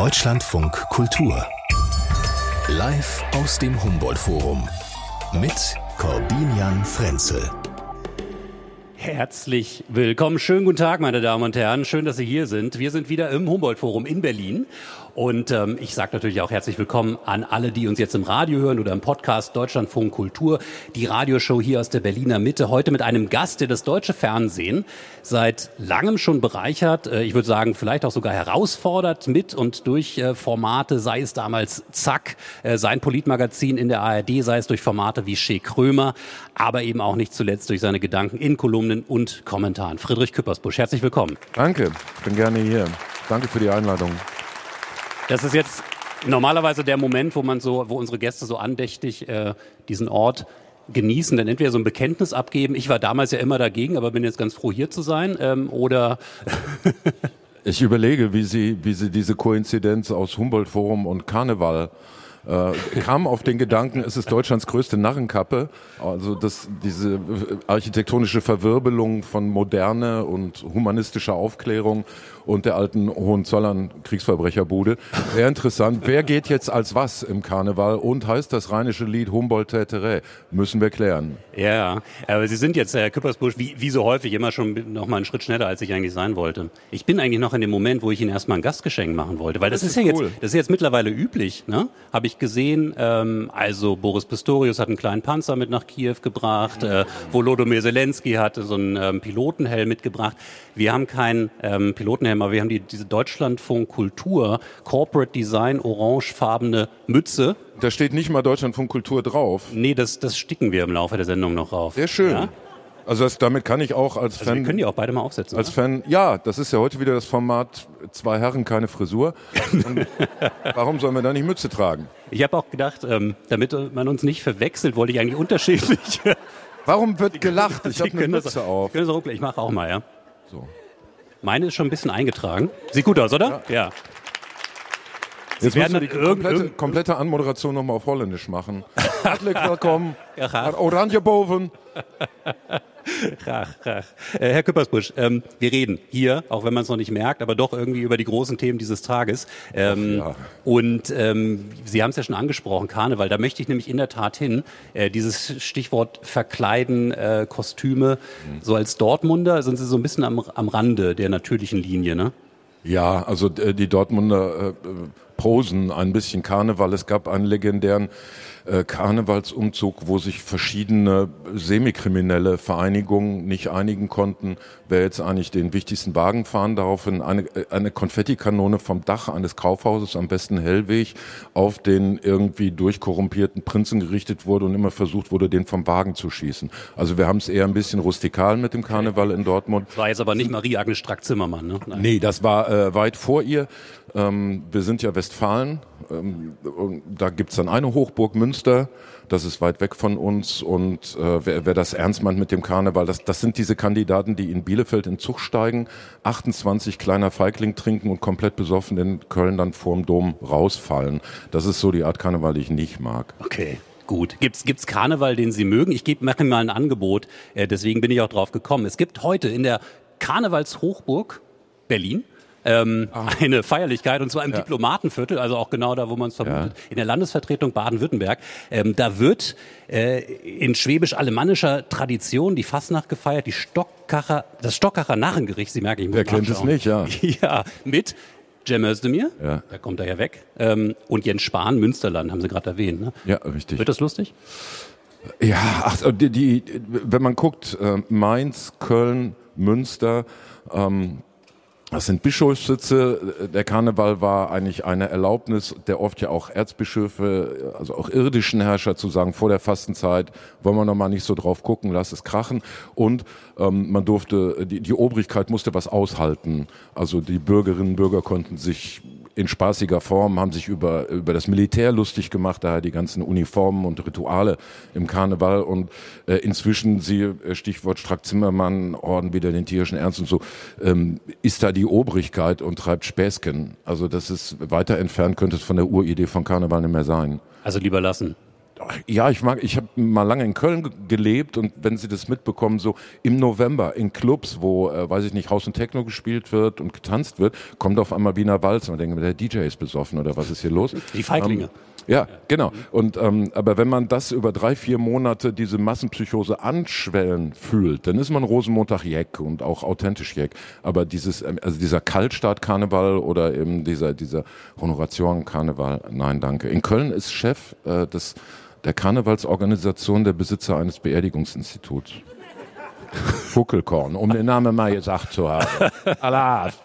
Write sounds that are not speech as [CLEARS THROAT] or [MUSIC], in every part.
Deutschlandfunk Kultur. Live aus dem Humboldt-Forum. Mit Corbinian Frenzel. Herzlich willkommen. Schönen guten Tag, meine Damen und Herren. Schön, dass Sie hier sind. Wir sind wieder im Humboldt-Forum in Berlin und ähm, ich sage natürlich auch herzlich willkommen an alle, die uns jetzt im Radio hören oder im Podcast Deutschlandfunk Kultur, die Radioshow hier aus der Berliner Mitte. Heute mit einem Gast, der das deutsche Fernsehen seit langem schon bereichert. Äh, ich würde sagen, vielleicht auch sogar herausfordert mit und durch äh, Formate, sei es damals Zack, äh, sein Politmagazin in der ARD, sei es durch Formate wie Shea Krömer, aber eben auch nicht zuletzt durch seine Gedanken in Kolumnen und Kommentaren. Friedrich Küppersbusch, herzlich willkommen. Danke, bin gerne hier. Danke für die Einladung. Das ist jetzt normalerweise der Moment, wo man so, wo unsere Gäste so andächtig äh, diesen Ort genießen, dann entweder so ein Bekenntnis abgeben. Ich war damals ja immer dagegen, aber bin jetzt ganz froh hier zu sein. Ähm, oder [LAUGHS] ich überlege, wie Sie, wie Sie diese Koinzidenz aus Humboldt-Forum und Karneval äh, kam auf den Gedanken, es ist Deutschlands größte Narrenkappe. Also das, diese architektonische Verwirbelung von Moderne und humanistischer Aufklärung und der alten Hohenzollern Kriegsverbrecherbude. Sehr interessant. Wer geht jetzt als was im Karneval und heißt das rheinische Lied Humboldt Täterä? Müssen wir klären. Ja, aber Sie sind jetzt, Herr Küppersbusch, wie, wie so häufig immer schon noch mal einen Schritt schneller, als ich eigentlich sein wollte. Ich bin eigentlich noch in dem Moment, wo ich Ihnen erstmal ein Gastgeschenk machen wollte, weil das, das ist, ist, ja cool. jetzt, das ist jetzt mittlerweile üblich, ne? Habe ich gesehen. Ähm, also Boris Pistorius hat einen kleinen Panzer mit nach Kiew gebracht. Äh, Volodymyr Zelensky hat so einen ähm, Pilotenhelm mitgebracht. Wir haben keinen ähm, Pilotenhelm, aber wir haben die, diese Deutschlandfunk Kultur Corporate Design orangefarbene Mütze. Da steht nicht mal Deutschlandfunk Kultur drauf. Nee, das, das sticken wir im Laufe der Sendung noch rauf. Sehr schön. Ja? Also das, damit kann ich auch als also Fan. Wir können die auch beide mal aufsetzen. Als oder? Fan, ja, das ist ja heute wieder das Format zwei Herren, keine Frisur. [LAUGHS] warum sollen wir da nicht Mütze tragen? Ich habe auch gedacht, ähm, damit man uns nicht verwechselt, wollte ich eigentlich unterschiedlich. warum wird gelacht? Ich habe eine Mütze das, auf. Ich mache auch mal, ja. So. Meine ist schon ein bisschen eingetragen. Sieht gut aus, oder? Ja. ja. Jetzt werden die komplette, komplette Anmoderation nochmal auf Holländisch machen. [LAUGHS] Herzlich willkommen. Ja, Oranje boven. [LAUGHS] Rach, rach. Äh, Herr Küppersbusch, ähm, wir reden hier, auch wenn man es noch nicht merkt, aber doch irgendwie über die großen Themen dieses Tages. Ähm, ja. Und ähm, Sie haben es ja schon angesprochen, Karneval. Da möchte ich nämlich in der Tat hin. Äh, dieses Stichwort Verkleiden, äh, Kostüme. Mhm. So als Dortmunder sind Sie so ein bisschen am, am Rande der natürlichen Linie, ne? Ja, also die Dortmunder prosen ein bisschen Karneval. Es gab einen legendären äh, Karnevalsumzug, wo sich verschiedene semikriminelle Vereinigungen nicht einigen konnten, wer jetzt eigentlich den wichtigsten Wagen fahren. Daraufhin eine, äh, eine Konfettikanone vom Dach eines Kaufhauses, am besten Hellweg, auf den irgendwie durchkorrumpierten Prinzen gerichtet wurde und immer versucht wurde, den vom Wagen zu schießen. Also wir haben es eher ein bisschen rustikal mit dem Karneval in Dortmund. Das war jetzt aber nicht Marie-Agnes Strack-Zimmermann, ne? Nein. Nee, das war äh, weit vor ihr. Ähm, wir sind ja Westfalen. Ähm, da gibt's dann eine Hochburg Münster. Das ist weit weg von uns. Und äh, wer, wer das ernst meint mit dem Karneval, das, das sind diese Kandidaten, die in Bielefeld in Zug steigen, 28 kleiner Feigling trinken und komplett besoffen in Köln dann vorm Dom rausfallen. Das ist so die Art Karneval, die ich nicht mag. Okay. Gut. Gibt's gibt's Karneval, den Sie mögen? Ich gebe mache mal ein Angebot. Äh, deswegen bin ich auch drauf gekommen. Es gibt heute in der Karnevalshochburg Berlin ähm, ah. [LAUGHS] eine Feierlichkeit und zwar im ja. Diplomatenviertel, also auch genau da, wo man es vermutet, ja. in der Landesvertretung Baden-Württemberg. Ähm, da wird äh, in schwäbisch-alemannischer Tradition die Fastnacht gefeiert, die Stockkacher, das Stockacher Narrengericht, Sie merken, ich muss Wer kennt es nicht, ja. [LAUGHS] ja, mit Cem Özdemir, ja. da kommt er ja weg, ähm, und Jens Spahn, Münsterland, haben Sie gerade erwähnt. Ne? Ja, richtig. Wird das lustig? Ja, ach, die, die, wenn man guckt, äh, Mainz, Köln, Münster, ähm, das sind Bischofssitze. Der Karneval war eigentlich eine Erlaubnis, der oft ja auch Erzbischöfe, also auch irdischen Herrscher zu sagen, vor der Fastenzeit wollen wir noch mal nicht so drauf gucken, lass es krachen. Und ähm, man durfte, die, die Obrigkeit musste was aushalten. Also die Bürgerinnen und Bürger konnten sich in spaßiger Form, haben sich über, über das Militär lustig gemacht, daher die ganzen Uniformen und Rituale im Karneval und äh, inzwischen, sie äh, Stichwort Strack-Zimmermann, Orden wieder den tierischen Ernst und so, ähm, ist da die Obrigkeit und treibt Späßchen. Also das ist weiter entfernt, könnte es von der Uridee von Karneval nicht mehr sein. Also lieber lassen. Ja, ich mag, ich habe mal lange in Köln gelebt und wenn Sie das mitbekommen, so im November in Clubs, wo, äh, weiß ich nicht, Haus und Techno gespielt wird und getanzt wird, kommt auf einmal Wiener Walz und man denkt, der DJ ist besoffen oder was ist hier los? Die Feiglinge. Ähm, ja, genau. Und ähm, aber wenn man das über drei, vier Monate diese Massenpsychose anschwellen fühlt, dann ist man Rosenmontag Jeck und auch authentisch Jeck. Aber dieses, ähm, also dieser Kaltstart-Karneval oder eben dieser dieser Honoration-Karneval, nein, danke. In Köln ist Chef äh, des der Karnevalsorganisation der Besitzer eines Beerdigungsinstituts. Huckelkorn, um den Namen mal gesagt zu haben. Alaf.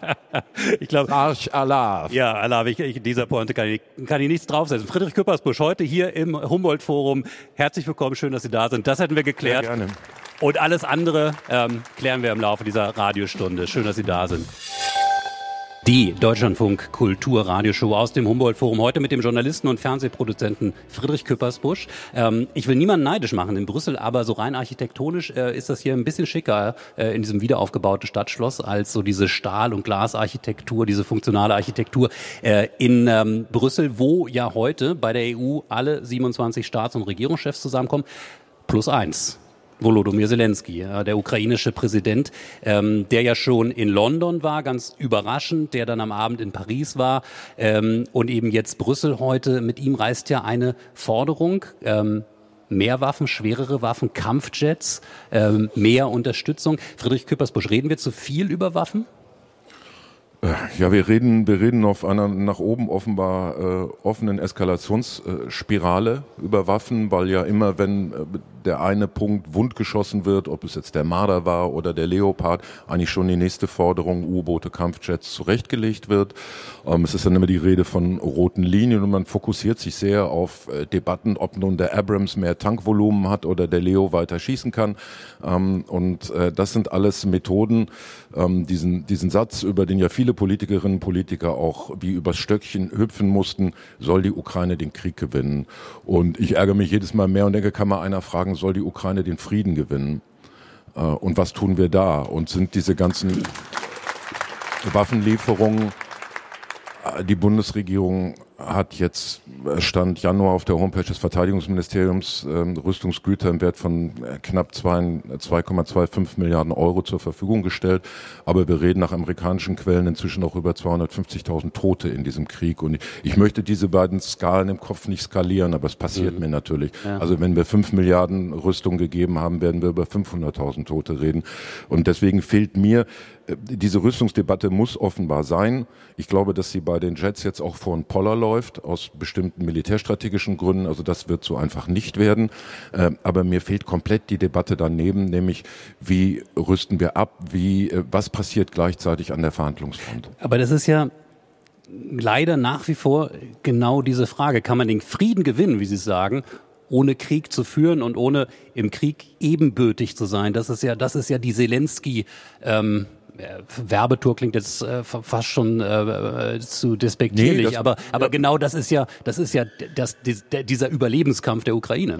Ich glaube. Arsch Alaf. Ja, Alaf, ich, ich, dieser Pointe kann ich, kann ich nichts draufsetzen. Friedrich Küppersbusch, heute hier im Humboldt-Forum. Herzlich willkommen, schön, dass Sie da sind. Das hätten wir geklärt. Sehr gerne. Und alles andere ähm, klären wir im Laufe dieser Radiostunde. Schön, dass Sie da sind. Die Deutschlandfunk Kultur Radioshow aus dem Humboldt Forum heute mit dem Journalisten und Fernsehproduzenten Friedrich Küppersbusch. Ähm, ich will niemanden neidisch machen in Brüssel, aber so rein architektonisch äh, ist das hier ein bisschen schicker äh, in diesem wiederaufgebauten Stadtschloss als so diese Stahl- und Glasarchitektur, diese funktionale Architektur äh, in ähm, Brüssel, wo ja heute bei der EU alle 27 Staats- und Regierungschefs zusammenkommen. Plus eins. Volodymyr Zelensky, der ukrainische Präsident, ähm, der ja schon in London war, ganz überraschend, der dann am Abend in Paris war ähm, und eben jetzt Brüssel heute. Mit ihm reist ja eine Forderung. Ähm, mehr Waffen, schwerere Waffen, Kampfjets, mehr Unterstützung. Friedrich Küppersbusch, reden wir zu viel über Waffen? Äh, ja, wir reden, wir reden auf einer nach oben offenbar äh, offenen Eskalationsspirale über Waffen, weil ja immer, wenn äh, der eine Punkt wundgeschossen wird, ob es jetzt der Marder war oder der Leopard, eigentlich schon die nächste Forderung, U-Boote, Kampfjets zurechtgelegt wird. Ähm, es ist dann immer die Rede von roten Linien und man fokussiert sich sehr auf äh, Debatten, ob nun der Abrams mehr Tankvolumen hat oder der Leo weiter schießen kann. Ähm, und äh, das sind alles Methoden, ähm, diesen, diesen Satz, über den ja viele Politikerinnen und Politiker auch wie übers Stöckchen hüpfen mussten, soll die Ukraine den Krieg gewinnen. Und ich ärgere mich jedes Mal mehr und denke, kann mal einer fragen, soll die Ukraine den Frieden gewinnen? Äh, und was tun wir da? Und sind diese ganzen Waffenlieferungen, äh, die Bundesregierung hat jetzt äh, Stand Januar auf der Homepage des Verteidigungsministeriums ähm, Rüstungsgüter im Wert von äh, knapp 2,25 Milliarden Euro zur Verfügung gestellt. Aber wir reden nach amerikanischen Quellen inzwischen auch über 250.000 Tote in diesem Krieg. Und ich, möchte diese beiden Skalen im Kopf nicht skalieren, aber es passiert mhm. mir natürlich. Ja. Also wenn wir 5 Milliarden Rüstung gegeben haben, werden wir über 500.000 Tote reden. Und deswegen fehlt mir äh, diese Rüstungsdebatte muss offenbar sein. Ich glaube, dass sie bei den Jets jetzt auch vor ein Poller läuft, aus bestimmten militärstrategischen Gründen. Also das wird so einfach nicht werden. Äh, aber mir fehlt komplett die Debatte daneben, nämlich wie rüsten wir ab, wie, äh, was passiert gleichzeitig an der Verhandlungsfront. Aber das ist ja leider nach wie vor genau diese Frage. Kann man den Frieden gewinnen, wie Sie sagen, ohne Krieg zu führen und ohne im Krieg ebenbürtig zu sein. Das ist ja, das ist ja die Zelensky ähm, äh, Werbetour klingt jetzt äh, fast schon äh, zu despektierlich, nee, aber, aber ja. genau das ist ja, das ist ja das, dieser Überlebenskampf der Ukraine.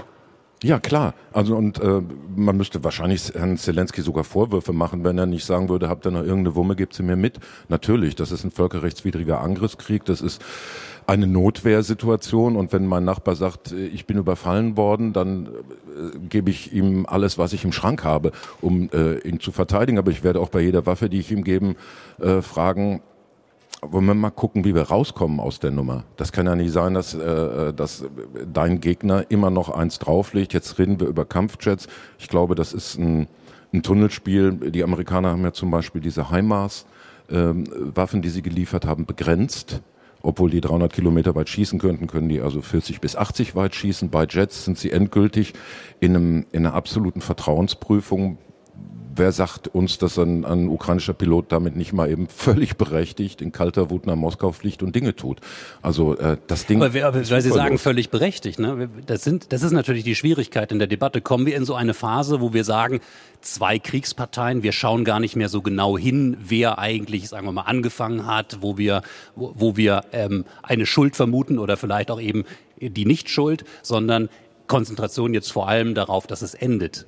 Ja, klar. Also und äh, man müsste wahrscheinlich Herrn Zelensky sogar Vorwürfe machen, wenn er nicht sagen würde, habt ihr noch irgendeine Wumme, gebt sie mir mit. Natürlich, das ist ein völkerrechtswidriger Angriffskrieg, das ist eine Notwehrsituation und wenn mein Nachbar sagt, äh, ich bin überfallen worden, dann äh, gebe ich ihm alles, was ich im Schrank habe, um äh, ihn zu verteidigen. Aber ich werde auch bei jeder Waffe, die ich ihm geben, äh, fragen, wollen wir mal gucken, wie wir rauskommen aus der Nummer. Das kann ja nicht sein, dass, äh, dass dein Gegner immer noch eins drauflegt. Jetzt reden wir über Kampfjets. Ich glaube, das ist ein, ein Tunnelspiel. Die Amerikaner haben ja zum Beispiel diese HIMARS. Ähm, Waffen, die sie geliefert haben, begrenzt obwohl die 300 Kilometer weit schießen könnten, können die also 40 bis 80 weit schießen. Bei Jets sind sie endgültig in, einem, in einer absoluten Vertrauensprüfung wer sagt uns, dass ein, ein, ukrainischer Pilot damit nicht mal eben völlig berechtigt in kalter Wut nach Moskau fliegt und Dinge tut? Also äh, das Ding. Aber, wer, aber weil Sie sagen völlig berechtigt, ne? Das sind, das ist natürlich die Schwierigkeit in der Debatte. Kommen wir in so eine Phase, wo wir sagen, zwei Kriegsparteien. Wir schauen gar nicht mehr so genau hin, wer eigentlich, sagen wir mal, angefangen hat, wo wir, wo, wo wir ähm, eine Schuld vermuten oder vielleicht auch eben die Nichtschuld, sondern Konzentration jetzt vor allem darauf, dass es endet.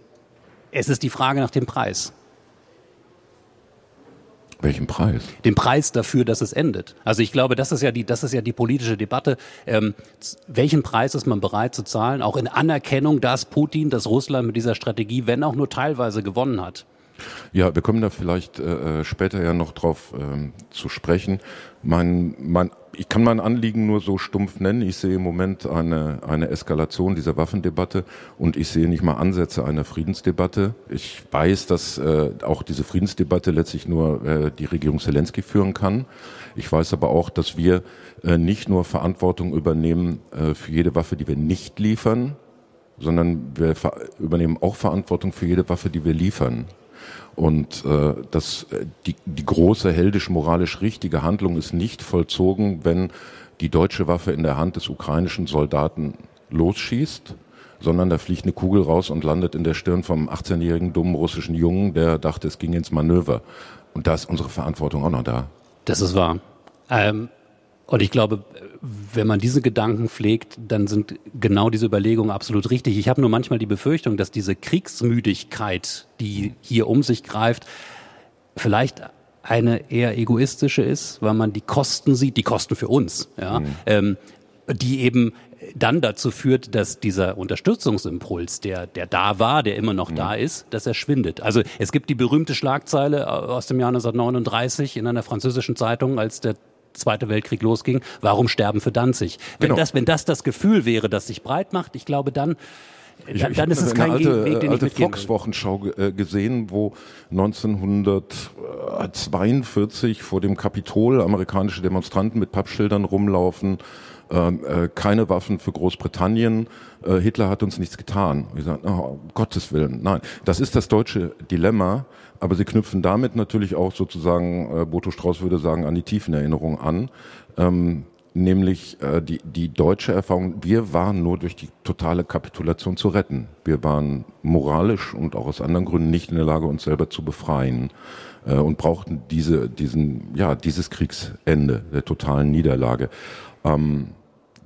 Es ist die Frage nach dem Preis. Welchen Preis? Den Preis dafür, dass es endet. Also ich glaube, das ist ja die, das ist ja die politische Debatte. Ähm, welchen Preis ist man bereit zu zahlen? Auch in Anerkennung, dass Putin, dass Russland mit dieser Strategie, wenn auch nur teilweise gewonnen hat. Ja, wir kommen da vielleicht äh, äh, später ja noch drauf ähm, zu sprechen. Mein, mein, ich kann mein Anliegen nur so stumpf nennen. Ich sehe im Moment eine, eine Eskalation dieser Waffendebatte und ich sehe nicht mal Ansätze einer Friedensdebatte. Ich weiß, dass äh, auch diese Friedensdebatte letztlich nur äh, die Regierung Zelensky führen kann. Ich weiß aber auch, dass wir äh, nicht nur Verantwortung übernehmen äh, für jede Waffe, die wir nicht liefern, sondern wir übernehmen auch Verantwortung für jede Waffe, die wir liefern. Und äh, das, äh, die, die große heldisch-moralisch richtige Handlung ist nicht vollzogen, wenn die deutsche Waffe in der Hand des ukrainischen Soldaten losschießt, sondern da fliegt eine Kugel raus und landet in der Stirn vom 18-jährigen dummen russischen Jungen, der dachte, es ging ins Manöver. Und da ist unsere Verantwortung auch noch da. Das ist wahr. Ähm, und ich glaube, wenn man diese Gedanken pflegt, dann sind genau diese Überlegungen absolut richtig. Ich habe nur manchmal die Befürchtung, dass diese Kriegsmüdigkeit, die hier um sich greift, vielleicht eine eher egoistische ist, weil man die Kosten sieht, die Kosten für uns, ja, mhm. ähm, die eben dann dazu führt, dass dieser Unterstützungsimpuls, der, der da war, der immer noch mhm. da ist, dass er schwindet. Also es gibt die berühmte Schlagzeile aus dem Jahr 1939 in einer französischen Zeitung, als der Zweite Weltkrieg losging, warum sterben für Danzig? Wenn, genau. das, wenn das das Gefühl wäre, das sich breit macht, ich glaube dann, ich, dann, dann ist es kein alte, Weg, den alte ich Fox-Wochenschau äh, gesehen, wo 1942 vor dem Kapitol amerikanische Demonstranten mit Pappschildern rumlaufen, ähm, äh, keine Waffen für Großbritannien, äh, Hitler hat uns nichts getan. Wir sagen, oh, um Gottes Willen, nein. Das ist das deutsche Dilemma, aber sie knüpfen damit natürlich auch sozusagen, äh, Boto Strauß würde sagen, an die tiefen Erinnerungen an. Ähm, nämlich äh, die, die deutsche Erfahrung, wir waren nur durch die totale Kapitulation zu retten. Wir waren moralisch und auch aus anderen Gründen nicht in der Lage, uns selber zu befreien äh, und brauchten diese, diesen, ja, dieses Kriegsende der totalen Niederlage. Ähm,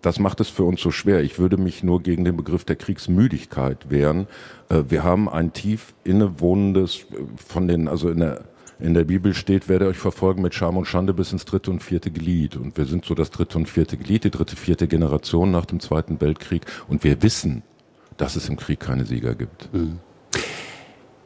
das macht es für uns so schwer. Ich würde mich nur gegen den Begriff der Kriegsmüdigkeit wehren. Äh, wir haben ein tief innewohnendes äh, von den, also in der, in der Bibel steht, werde euch verfolgen mit Scham und Schande bis ins dritte und vierte Glied. Und wir sind so das dritte und vierte Glied, die dritte, vierte Generation nach dem Zweiten Weltkrieg. Und wir wissen, dass es im Krieg keine Sieger gibt. Mhm.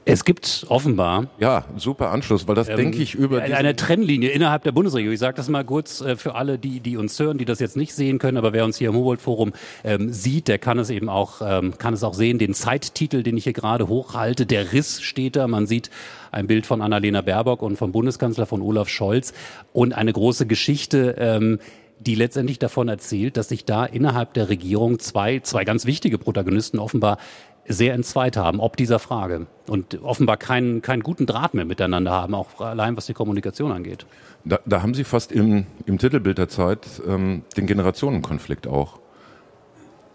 Es gibt offenbar. Ja, super Anschluss, weil das ähm, denke ich über. Eine Trennlinie innerhalb der Bundesregierung. Ich sage das mal kurz äh, für alle, die, die uns hören, die das jetzt nicht sehen können, aber wer uns hier im Humboldt-Forum ähm, sieht, der kann es eben auch, ähm, kann es auch sehen. Den Zeittitel, den ich hier gerade hochhalte, der Riss steht da. Man sieht ein Bild von Annalena Baerbock und vom Bundeskanzler von Olaf Scholz und eine große Geschichte. Ähm, die letztendlich davon erzählt, dass sich da innerhalb der Regierung zwei, zwei ganz wichtige Protagonisten offenbar sehr entzweit haben, ob dieser Frage. Und offenbar keinen, keinen guten Draht mehr miteinander haben, auch allein was die Kommunikation angeht. Da, da haben Sie fast im, im Titelbild der Zeit ähm, den Generationenkonflikt auch.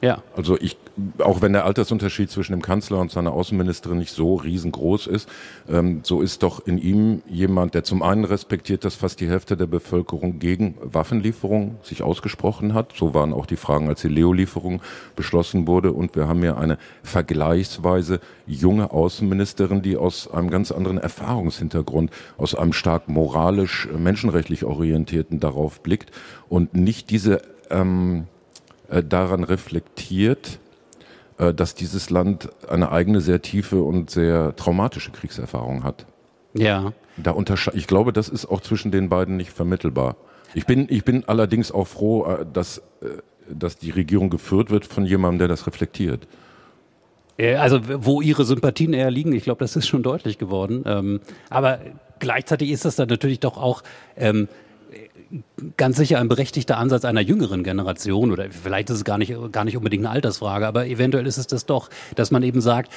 Ja. Also ich, auch wenn der Altersunterschied zwischen dem Kanzler und seiner Außenministerin nicht so riesengroß ist, ähm, so ist doch in ihm jemand, der zum einen respektiert, dass fast die Hälfte der Bevölkerung gegen Waffenlieferungen sich ausgesprochen hat. So waren auch die Fragen, als die Leo-Lieferung beschlossen wurde. Und wir haben ja eine vergleichsweise junge Außenministerin, die aus einem ganz anderen Erfahrungshintergrund, aus einem stark moralisch, menschenrechtlich orientierten darauf blickt und nicht diese ähm, äh, daran reflektiert, äh, dass dieses Land eine eigene sehr tiefe und sehr traumatische Kriegserfahrung hat. Ja. Da ich glaube, das ist auch zwischen den beiden nicht vermittelbar. Ich bin, ich bin allerdings auch froh, äh, dass, dass die Regierung geführt wird von jemandem, der das reflektiert. Also wo ihre Sympathien eher liegen, ich glaube, das ist schon deutlich geworden. Ähm, aber gleichzeitig ist das dann natürlich doch auch ähm, ganz sicher ein berechtigter Ansatz einer jüngeren Generation oder vielleicht ist es gar nicht, gar nicht unbedingt eine Altersfrage, aber eventuell ist es das doch, dass man eben sagt,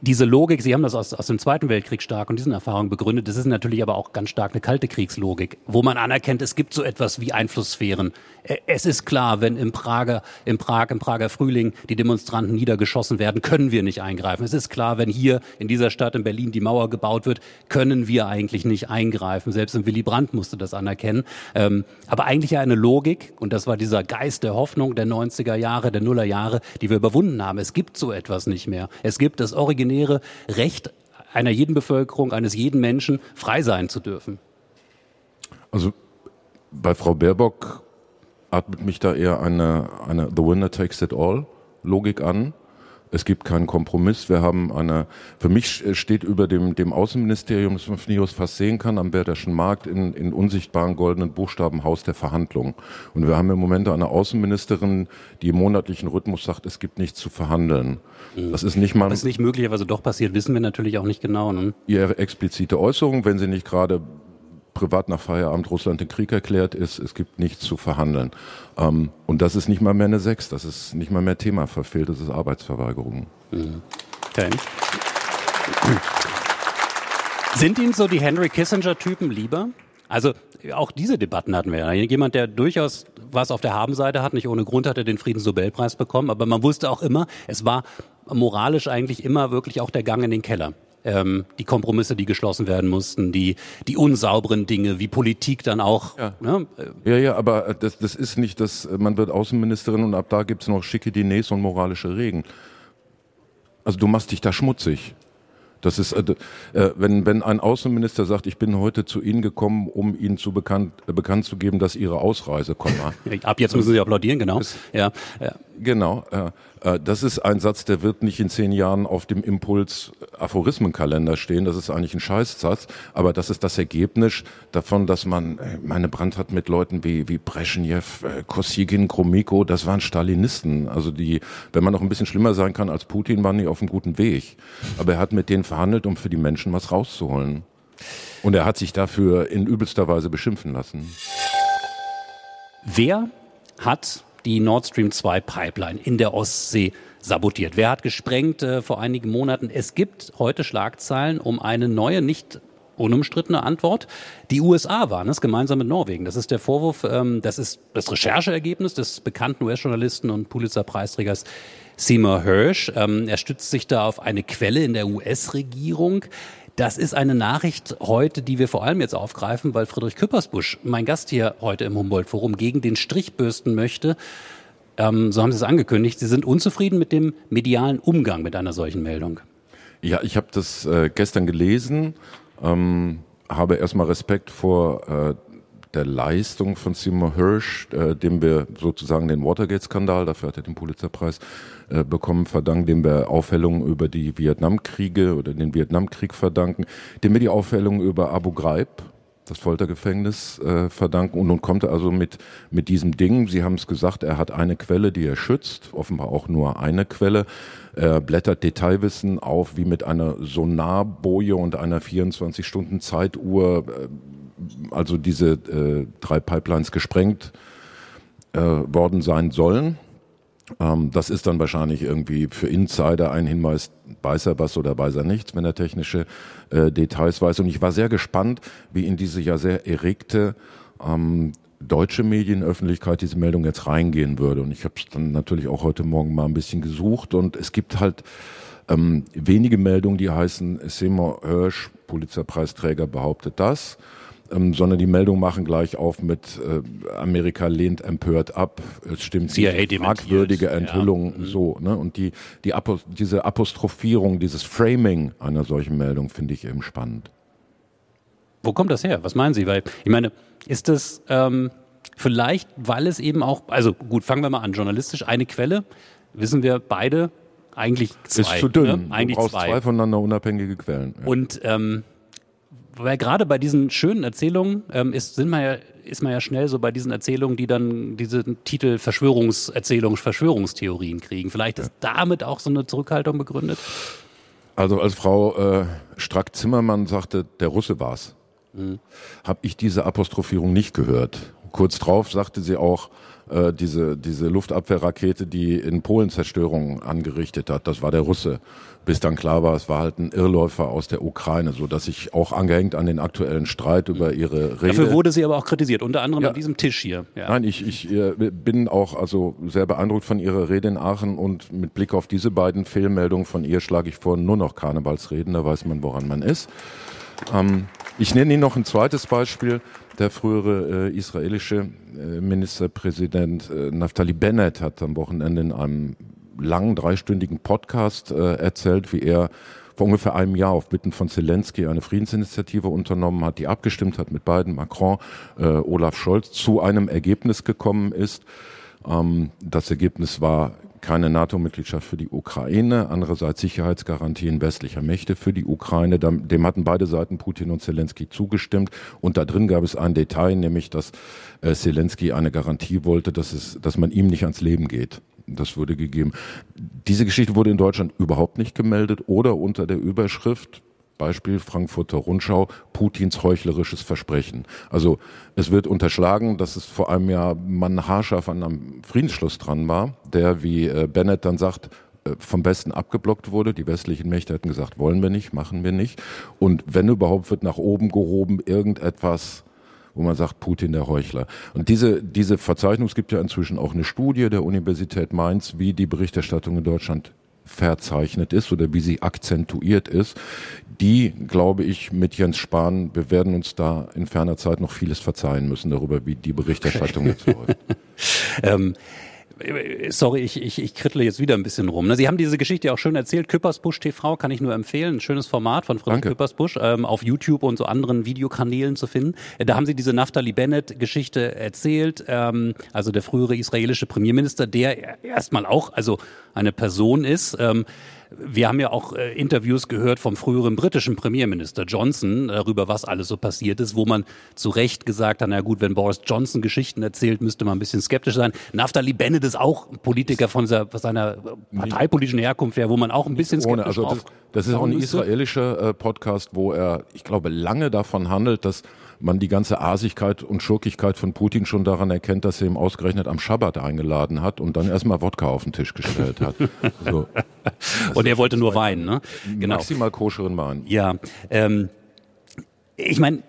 diese Logik, Sie haben das aus, aus dem Zweiten Weltkrieg stark und diesen Erfahrungen begründet, das ist natürlich aber auch ganz stark eine kalte Kriegslogik, wo man anerkennt, es gibt so etwas wie Einflusssphären. Es ist klar, wenn im Prager, im Prag, im Prager Frühling die Demonstranten niedergeschossen werden, können wir nicht eingreifen. Es ist klar, wenn hier in dieser Stadt in Berlin die Mauer gebaut wird, können wir eigentlich nicht eingreifen. Selbst im Willy Brandt musste das anerkennen. Ähm, ähm, aber eigentlich ja eine Logik, und das war dieser Geist der Hoffnung der 90er Jahre, der Nuller Jahre, die wir überwunden haben. Es gibt so etwas nicht mehr. Es gibt das originäre Recht einer jeden Bevölkerung, eines jeden Menschen, frei sein zu dürfen. Also bei Frau Baerbock atmet mich da eher eine, eine The Winner Takes It All Logik an. Es gibt keinen Kompromiss. Wir haben eine, für mich steht über dem, dem Außenministerium, das man von hier aus fast sehen kann, am Berderschen Markt in, in unsichtbaren goldenen Buchstaben Haus der Verhandlungen. Und wir haben im Moment eine Außenministerin, die im monatlichen Rhythmus sagt, es gibt nichts zu verhandeln. Mhm. Das ist nicht mal. Was nicht möglicherweise doch passiert, wissen wir natürlich auch nicht genau. Ne? Ihre explizite Äußerung, wenn sie nicht gerade privat nach Feierabend Russland den Krieg erklärt ist, es gibt nichts zu verhandeln. Ähm, und das ist nicht mal mehr eine Sechs, das ist nicht mal mehr Thema verfehlt, das ist Arbeitsverweigerung. Mhm. Sind Ihnen so die Henry Kissinger-Typen lieber? Also auch diese Debatten hatten wir ja. Jemand, der durchaus was auf der Habenseite hat, nicht ohne Grund hat er den Friedensnobelpreis bekommen, aber man wusste auch immer, es war moralisch eigentlich immer wirklich auch der Gang in den Keller ähm, die Kompromisse, die geschlossen werden mussten, die, die unsauberen Dinge, wie Politik dann auch. Ja, ne? ja, ja, aber das, das ist nicht, dass man wird Außenministerin und ab da gibt's noch schicke Diners und moralische Regeln. Also du machst dich da schmutzig. Das ist, äh, äh, wenn, wenn ein Außenminister sagt, ich bin heute zu Ihnen gekommen, um Ihnen zu bekannt, äh, bekannt zu geben, dass Ihre Ausreise kommt. [LAUGHS] Ab jetzt müssen Sie applaudieren, genau. Ist, ja, ja. Genau. Äh, äh, das ist ein Satz, der wird nicht in zehn Jahren auf dem Impuls Aphorismenkalender stehen. Das ist eigentlich ein Scheißsatz. Aber das ist das Ergebnis davon, dass man, äh, meine Brand hat mit Leuten wie, wie Brezhnev, äh, Kosygin, Gromyko, das waren Stalinisten. Also die, wenn man noch ein bisschen schlimmer sein kann als Putin, waren die auf einem guten Weg. Aber er hat mit denen verhandelt, um für die Menschen was rauszuholen. Und er hat sich dafür in übelster Weise beschimpfen lassen. Wer hat die Nord Stream 2 Pipeline in der Ostsee sabotiert. Wer hat gesprengt äh, vor einigen Monaten? Es gibt heute Schlagzeilen um eine neue, nicht unumstrittene Antwort. Die USA waren es gemeinsam mit Norwegen. Das ist der Vorwurf, ähm, das ist das Rechercheergebnis des bekannten US-Journalisten und Pulitzer-Preisträgers Seymour Hirsch. Ähm, er stützt sich da auf eine Quelle in der US-Regierung. Das ist eine Nachricht heute, die wir vor allem jetzt aufgreifen, weil Friedrich Küppersbusch, mein Gast hier heute im Humboldt-Forum, gegen den Strich bürsten möchte. Ähm, so haben Sie es angekündigt. Sie sind unzufrieden mit dem medialen Umgang mit einer solchen Meldung. Ja, ich habe das äh, gestern gelesen, ähm, habe erstmal Respekt vor äh, der Leistung von Seymour Hirsch, äh, dem wir sozusagen den Watergate-Skandal, dafür hat er den Pulitzerpreis äh, bekommen, verdanken, dem wir Aufhellungen über die Vietnamkriege oder den Vietnamkrieg verdanken, dem wir die Aufhellungen über Abu Ghraib, das Foltergefängnis äh, verdanken. Und nun kommt er also mit, mit diesem Ding, Sie haben es gesagt, er hat eine Quelle, die er schützt, offenbar auch nur eine Quelle. Er blättert Detailwissen auf, wie mit einer Sonarboje und einer 24-Stunden-Zeituhr äh, also diese äh, drei Pipelines gesprengt äh, worden sein sollen. Ähm, das ist dann wahrscheinlich irgendwie für Insider ein Hinweis, weiß er was oder weiß er nichts, wenn er technische äh, Details weiß. Und ich war sehr gespannt, wie in diese ja sehr erregte ähm, deutsche Medienöffentlichkeit diese Meldung jetzt reingehen würde. Und ich habe es dann natürlich auch heute Morgen mal ein bisschen gesucht und es gibt halt ähm, wenige Meldungen, die heißen, Seymour Hirsch, Polizeipreisträger, behauptet das ähm, sondern die Meldung machen gleich auf mit äh, Amerika lehnt empört ab, es stimmt CIA nicht, fragwürdige Enthüllung, ja. Mhm. so, ne? Und die, die Apo diese Apostrophierung, dieses Framing einer solchen Meldung finde ich eben spannend. Wo kommt das her? Was meinen Sie? Weil, ich meine, ist das ähm, vielleicht, weil es eben auch, also gut, fangen wir mal an, journalistisch eine Quelle, wissen wir beide, eigentlich zwei. Ist zu dünn. Ne? Eigentlich du brauchst zwei. zwei voneinander unabhängige Quellen. Ja. Und ähm, weil gerade bei diesen schönen Erzählungen ähm, ist, sind man ja, ist man ja schnell so bei diesen Erzählungen, die dann diese Titel Verschwörungserzählungen, Verschwörungstheorien kriegen. Vielleicht ist damit auch so eine Zurückhaltung begründet? Also als Frau äh, Strack-Zimmermann sagte, der Russe war's, mhm. habe ich diese Apostrophierung nicht gehört. Kurz drauf sagte sie auch, äh, diese, diese Luftabwehrrakete, die in Polen Zerstörung angerichtet hat, das war der Russe bis dann klar war, es war halt ein Irrläufer aus der Ukraine, so dass ich auch angehängt an den aktuellen Streit über ihre Rede. Dafür wurde sie aber auch kritisiert, unter anderem ja. an diesem Tisch hier. Ja. Nein, ich, ich äh, bin auch also sehr beeindruckt von ihrer Rede in Aachen und mit Blick auf diese beiden Fehlmeldungen von ihr schlage ich vor, nur noch Karnevalsreden, da weiß man, woran man ist. Ähm, ich nenne Ihnen noch ein zweites Beispiel. Der frühere äh, israelische äh, Ministerpräsident äh, Naftali Bennett hat am Wochenende in einem langen dreistündigen Podcast äh, erzählt, wie er vor ungefähr einem Jahr auf Bitten von Zelensky eine Friedensinitiative unternommen hat, die abgestimmt hat mit beiden, Macron, äh, Olaf Scholz, zu einem Ergebnis gekommen ist. Ähm, das Ergebnis war keine NATO-Mitgliedschaft für die Ukraine, andererseits Sicherheitsgarantien westlicher Mächte für die Ukraine. Dem hatten beide Seiten, Putin und Zelensky, zugestimmt. Und da drin gab es ein Detail, nämlich dass äh, Zelensky eine Garantie wollte, dass, es, dass man ihm nicht ans Leben geht. Das wurde gegeben. Diese Geschichte wurde in Deutschland überhaupt nicht gemeldet oder unter der Überschrift Beispiel Frankfurter Rundschau, Putins heuchlerisches Versprechen. Also es wird unterschlagen, dass es vor einem Jahr man haarscharf an einem Friedensschluss dran war, der, wie äh, Bennett dann sagt, äh, vom Westen abgeblockt wurde. Die westlichen Mächte hätten gesagt, wollen wir nicht, machen wir nicht. Und wenn überhaupt, wird nach oben gehoben irgendetwas, wo man sagt, Putin der Heuchler. Und diese, diese Verzeichnung, es gibt ja inzwischen auch eine Studie der Universität Mainz, wie die Berichterstattung in Deutschland verzeichnet ist oder wie sie akzentuiert ist, die, glaube ich, mit Jens Spahn, wir werden uns da in ferner Zeit noch vieles verzeihen müssen darüber, wie die Berichterstattung jetzt läuft. [LAUGHS] ähm, sorry, ich, ich, ich krittle jetzt wieder ein bisschen rum. Ne? Sie haben diese Geschichte auch schön erzählt. Küppersbusch TV kann ich nur empfehlen. Ein schönes Format von Friedrich Küppersbusch ähm, auf YouTube und so anderen Videokanälen zu finden. Da haben Sie diese Naftali Bennett-Geschichte erzählt. Ähm, also der frühere israelische Premierminister, der erstmal auch also eine Person ist. Ähm, wir haben ja auch äh, Interviews gehört vom früheren britischen Premierminister Johnson darüber, was alles so passiert ist, wo man zu Recht gesagt hat, na gut, wenn Boris Johnson Geschichten erzählt, müsste man ein bisschen skeptisch sein. Naftali Bennett ist auch ein Politiker von seiner, seiner parteipolitischen Herkunft her, wo man auch ein bisschen skeptisch Ohne, also das, das ist auch ein israelischer äh, Podcast, wo er, ich glaube, lange davon handelt, dass man die ganze Asigkeit und Schurkigkeit von Putin schon daran erkennt, dass er ihm ausgerechnet am Schabbat eingeladen hat und dann erstmal Wodka auf den Tisch gestellt hat. So. [LAUGHS] und er wollte nur Wein, ne? Genau. Maximal koscheren Wein. Ja. Ähm, ich meine,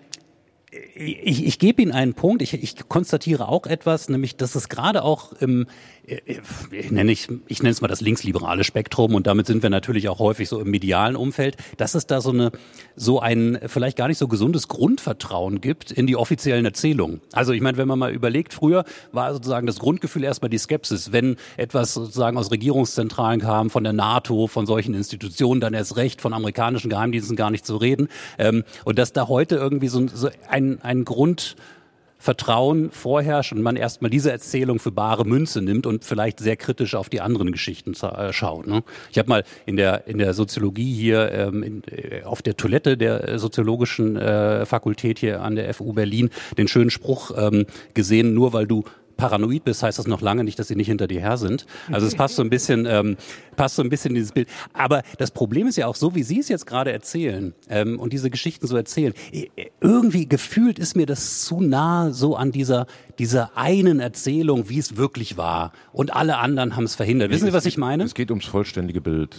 ich, ich gebe Ihnen einen Punkt. Ich, ich konstatiere auch etwas, nämlich, dass es gerade auch im, ich nenne, ich, ich nenne es mal das linksliberale Spektrum und damit sind wir natürlich auch häufig so im medialen Umfeld, dass es da so eine so ein vielleicht gar nicht so gesundes Grundvertrauen gibt in die offiziellen Erzählungen. Also ich meine, wenn man mal überlegt, früher war sozusagen das Grundgefühl erstmal die Skepsis, wenn etwas sozusagen aus Regierungszentralen kam, von der NATO, von solchen Institutionen, dann erst recht von amerikanischen Geheimdiensten gar nicht zu reden. Ähm, und dass da heute irgendwie so, so ein, ein Grund Vertrauen vorherrscht und man erstmal diese Erzählung für bare Münze nimmt und vielleicht sehr kritisch auf die anderen Geschichten äh, schaut. Ne? Ich habe mal in der in der Soziologie hier ähm, in, äh, auf der Toilette der soziologischen äh, Fakultät hier an der FU Berlin den schönen Spruch ähm, gesehen: Nur weil du paranoid bist, heißt das noch lange nicht, dass sie nicht hinter dir her sind. Also es passt so ein bisschen, ähm, passt so ein bisschen in dieses Bild. Aber das Problem ist ja auch so, wie Sie es jetzt gerade erzählen ähm, und diese Geschichten so erzählen. Irgendwie gefühlt ist mir das zu nah so an dieser dieser einen Erzählung, wie es wirklich war. Und alle anderen haben es verhindert. Wissen Sie, was ich meine? Es geht ums vollständige Bild.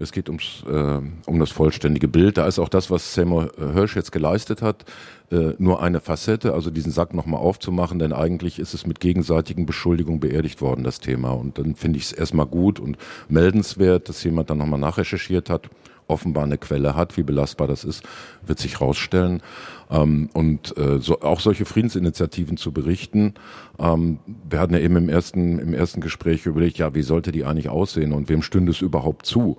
Es geht ums, äh, um das vollständige Bild. Da ist auch das, was Seymour Hirsch jetzt geleistet hat, äh, nur eine Facette, also diesen Sack nochmal aufzumachen, denn eigentlich ist es mit gegenseitigen Beschuldigungen beerdigt worden, das Thema. Und dann finde ich es erstmal gut und meldenswert, dass jemand dann nochmal nachrecherchiert hat, offenbar eine Quelle hat, wie belastbar das ist, wird sich rausstellen. Ähm, und äh, so, auch solche Friedensinitiativen zu berichten. Ähm, wir hatten ja eben im ersten, im ersten Gespräch überlegt, ja, wie sollte die eigentlich aussehen und wem stünde es überhaupt zu?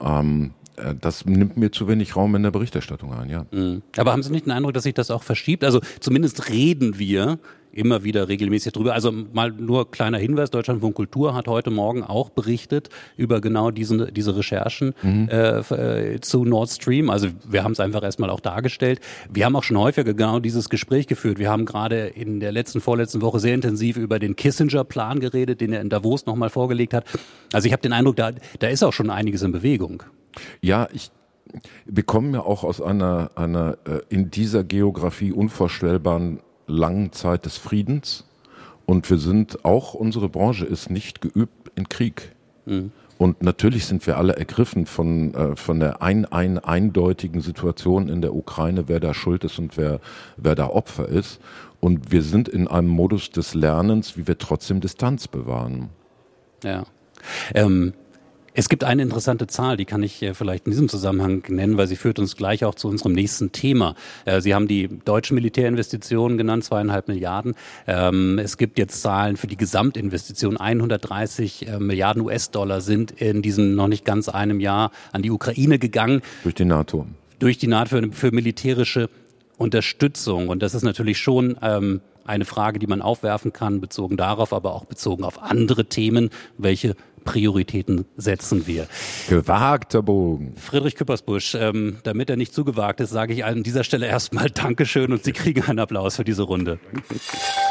Ähm, äh, das nimmt mir zu wenig Raum in der Berichterstattung ein, ja. Mhm. Aber haben Sie nicht den Eindruck, dass sich das auch verschiebt? Also zumindest reden wir immer wieder regelmäßig drüber. Also mal nur kleiner Hinweis, Deutschlandfunk Kultur hat heute Morgen auch berichtet über genau diesen, diese Recherchen mhm. äh, äh zu Nord Stream. Also wir haben es einfach erstmal auch dargestellt. Wir haben auch schon häufiger genau dieses Gespräch geführt. Wir haben gerade in der letzten, vorletzten Woche sehr intensiv über den Kissinger-Plan geredet, den er in Davos nochmal vorgelegt hat. Also ich habe den Eindruck, da, da ist auch schon einiges in Bewegung. Ja, ich wir kommen ja auch aus einer, einer äh, in dieser Geografie unvorstellbaren langen Zeit des Friedens und wir sind auch, unsere Branche ist nicht geübt in Krieg. Mhm. Und natürlich sind wir alle ergriffen von, äh, von der ein, ein eindeutigen Situation in der Ukraine, wer da schuld ist und wer, wer da Opfer ist. Und wir sind in einem Modus des Lernens, wie wir trotzdem Distanz bewahren. Ja. Ähm, Es gibt eine interessante Zahl, die kann ich äh, vielleicht in diesem Zusammenhang nennen, weil sie führt uns gleich auch zu unserem nächsten Thema. Äh, sie haben die deutschen Militärinvestitionen genannt, zweieinhalb Milliarden. Ähm, es gibt jetzt Zahlen für die Gesamtinvestition. 130 äh, Milliarden US-Dollar sind in diesem noch nicht ganz einem Jahr an die Ukraine gegangen. Durch die NATO. Durch die NATO für, für militärische Unterstützung. Und das ist natürlich schon ähm, eine Frage, die man aufwerfen kann, bezogen darauf, aber auch bezogen auf andere Themen. Welche Prioritäten setzen wir? Gewagter Bogen. Friedrich Küppersbusch, ähm, damit er nicht zu gewagt ist, sage ich an dieser Stelle erstmal Dankeschön und Sie kriegen einen Applaus für diese Runde. [LAUGHS]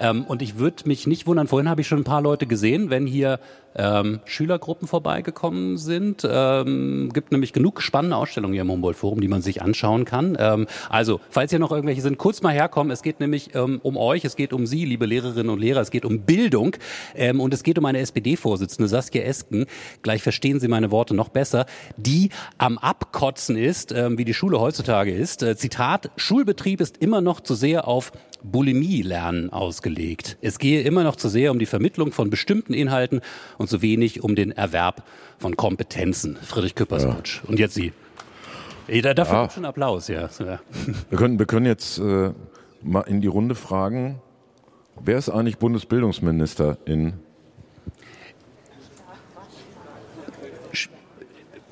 Ähm, und ich würde mich nicht wundern, vorhin habe ich schon ein paar Leute gesehen, wenn hier ähm, Schülergruppen vorbeigekommen sind. Ähm, gibt nämlich genug spannende Ausstellungen hier im Humboldt-Forum, die man sich anschauen kann. Ähm, also, falls hier noch irgendwelche sind, kurz mal herkommen. Es geht nämlich ähm, um euch, es geht um Sie, liebe Lehrerinnen und Lehrer, es geht um Bildung ähm, und es geht um eine SPD-Vorsitzende, Saskia Esken. Gleich verstehen Sie meine Worte noch besser, die am Abkotzen ist, ähm, wie die Schule heutzutage ist. Äh, Zitat, Schulbetrieb ist immer noch zu sehr auf Bulimie-Lernen ausgelegt. Es gehe immer noch zu sehr um die Vermittlung von bestimmten Inhalten und zu wenig um den Erwerb von Kompetenzen. Friedrich Küppersbutsch. Ja. Und jetzt Sie. Da, dafür ja. schon Applaus, ja. Wir können, wir können jetzt äh, mal in die Runde fragen, wer ist eigentlich Bundesbildungsminister in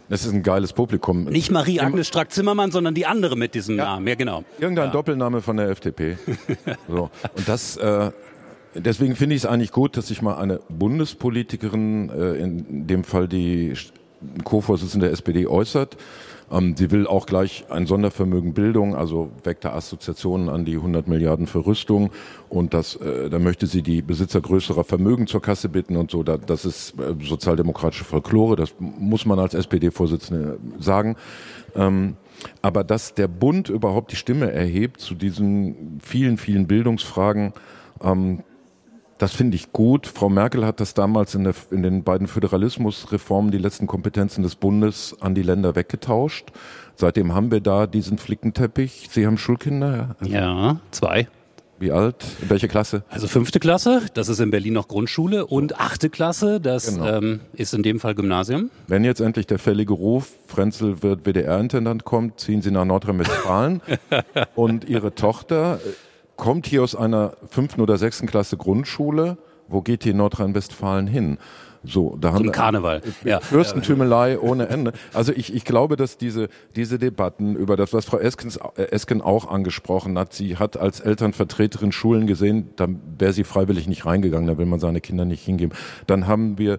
Das ist ein geiles Publikum. Nicht Marie-Agnes Strack-Zimmermann, sondern die andere mit diesem ja. Namen. Ja, genau. Irgendein ja. Doppelname von der FDP. [LAUGHS] so. Und das, äh, deswegen finde ich es eigentlich gut, dass sich mal eine Bundespolitikerin, äh, in dem Fall die Co-Vorsitzende der SPD, äußert. Ähm, sie will auch gleich ein Sondervermögen Bildung, also weckt da Assoziationen an die 100 Milliarden für Rüstung und das, äh, da möchte sie die Besitzer größerer Vermögen zur Kasse bitten und so. Da, das ist äh, sozialdemokratische Folklore, das muss man als SPD-Vorsitzende sagen. Ähm, aber dass der Bund überhaupt die Stimme erhebt zu diesen vielen, vielen Bildungsfragen, ähm, das finde ich gut. Frau Merkel hat das damals in, der, in den beiden Föderalismusreformen die letzten Kompetenzen des Bundes an die Länder weggetauscht. Seitdem haben wir da diesen Flickenteppich. Sie haben Schulkinder? Ja, zwei. Wie alt? In welche Klasse? Also fünfte Klasse, das ist in Berlin noch Grundschule und achte Klasse, das genau. ähm, ist in dem Fall Gymnasium. Wenn jetzt endlich der fällige Ruf, Frenzel wird WDR-Intendant kommt, ziehen Sie nach Nordrhein-Westfalen [LAUGHS] und Ihre Tochter kommt hier aus einer fünften oder sechsten Klasse Grundschule. Wo geht hier Nordrhein-Westfalen hin? So, da haben Zum Karneval. Ja. Fürstentümelei ohne Ende. Also ich, ich glaube, dass diese, diese Debatten über das, was Frau Eskens, Esken auch angesprochen hat, sie hat als Elternvertreterin Schulen gesehen, da wäre sie freiwillig nicht reingegangen, da will man seine Kinder nicht hingeben. Dann haben wir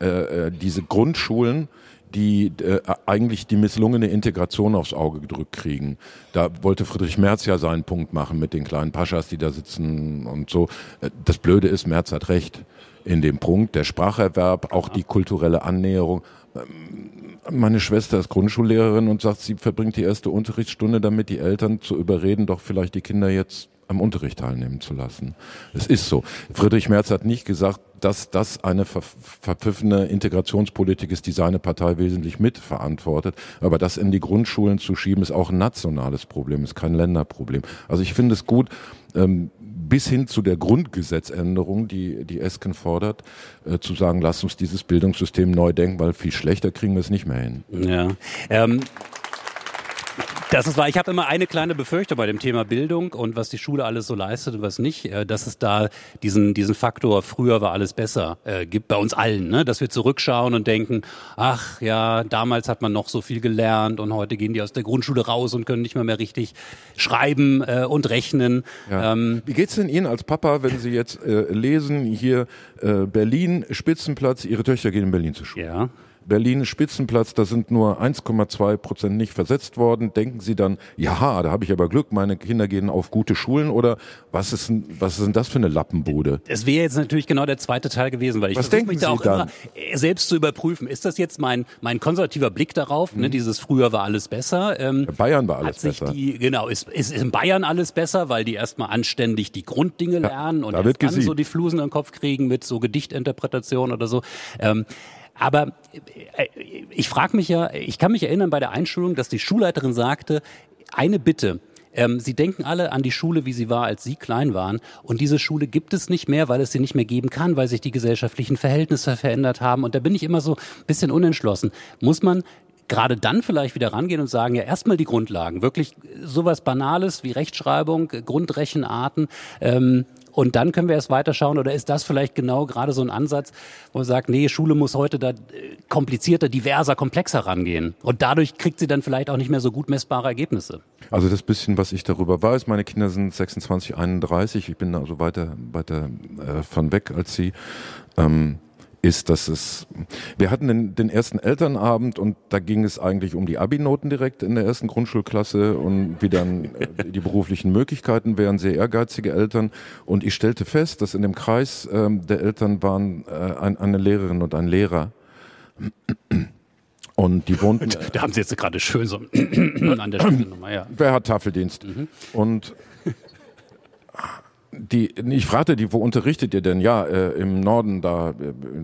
äh, äh diese Grundschulen, die äh, eigentlich die misslungene Integration aufs Auge gedrückt kriegen. Da wollte Friedrich Merz ja seinen Punkt machen mit den kleinen Paschas, die da sitzen und so. Äh, das Blöde ist, Merz hat recht in dem Punkt. Der Spracherwerb, auch die kulturelle Annäherung. Ähm, meine Schwester ist Grundschullehrerin und sagt, sie verbringt die erste Unterrichtsstunde damit, die Eltern zu überreden, doch vielleicht die Kinder jetzt am Unterricht teilnehmen zu lassen. Es ist so. Friedrich Merz hat nicht gesagt, dass das eine ver verpfiffene Integrationspolitik ist, die seine Partei wesentlich mitverantwortet. Aber das in die Grundschulen zu schieben, ist auch ein nationales Problem, ist kein Länderproblem. Also ich finde es gut, ähm, bis hin zu der Grundgesetzänderung, die die Esken fordert, äh, zu sagen, lass uns dieses Bildungssystem neu denken, weil viel schlechter kriegen wir es nicht mehr hin. Ja. Ähm das ist wahr. Ich habe immer eine kleine Befürchtung bei dem Thema Bildung und was die Schule alles so leistet und was nicht, äh, dass es da diesen, diesen Faktor, früher war alles besser, äh, gibt bei uns allen, ne? dass wir zurückschauen und denken, ach ja, damals hat man noch so viel gelernt und heute gehen die aus der Grundschule raus und können nicht mehr mehr richtig schreiben äh, und rechnen. Ja. Ähm, Wie geht's denn Ihnen als Papa, wenn Sie jetzt äh, lesen, hier äh, Berlin, Spitzenplatz, Ihre Töchter gehen in Berlin zur Schule? Ja. Berlin Spitzenplatz, da sind nur 1,2 Prozent nicht versetzt worden. Denken Sie dann, ja, da habe ich aber Glück, meine Kinder gehen auf gute Schulen oder was ist, denn, was ist denn das für eine Lappenbude? Es wäre jetzt natürlich genau der zweite Teil gewesen, weil ich versuche mich da auch dann? immer selbst zu überprüfen. Ist das jetzt mein, mein konservativer Blick darauf? Mhm. Ne, dieses früher war alles besser. Ähm, Bayern war alles besser. Die, genau, ist, ist in Bayern alles besser, weil die erstmal anständig die Grunddinge ja, lernen und da erst dann so die Flusen im Kopf kriegen mit so Gedichtinterpretation oder so. Ähm, aber äh, ich frage mich ja, ich kann mich erinnern bei der Einschulung, dass die Schulleiterin sagte, eine Bitte, ähm, sie denken alle an die Schule, wie sie war, als sie klein waren. Und diese Schule gibt es nicht mehr, weil es sie nicht mehr geben kann, weil sich die gesellschaftlichen Verhältnisse verändert haben. Und da bin ich immer so ein bisschen unentschlossen. Muss man gerade dann vielleicht wieder rangehen und sagen, ja, erstmal die Grundlagen, wirklich sowas Banales wie Rechtschreibung, Grundrechenarten, ähm, und dann können wir erst weiterschauen oder ist das vielleicht genau gerade so ein Ansatz, wo man sagt, nee, Schule muss heute da äh, komplizierter, diverser, komplexer rangehen. Und dadurch kriegt sie dann vielleicht auch nicht mehr so gut messbare Ergebnisse. Also das bisschen, was ich darüber weiß, meine Kinder sind 26, 31, ich bin also weiter, weiter äh, von weg als sie. Ähm, ist, dass es, wir hatten den, den ersten Elternabend und da ging es eigentlich um die Abi-Noten direkt in der ersten Grundschulklasse und wie dann äh, die beruflichen Möglichkeiten wären, sehr ehrgeizige Eltern. Und ich stellte fest, dass in dem Kreis ähm, der Eltern waren äh, ein, eine Lehrerin und ein Lehrer. Und die wohnten. [LAUGHS] Da haben Sie jetzt gerade schön so [CLEARS THROAT] an der Stelle nochmal, ja. Wer hat Tafeldienst? Mhm. Und die, ich fragte die, wo unterrichtet ihr denn? Ja, äh, im Norden da, äh,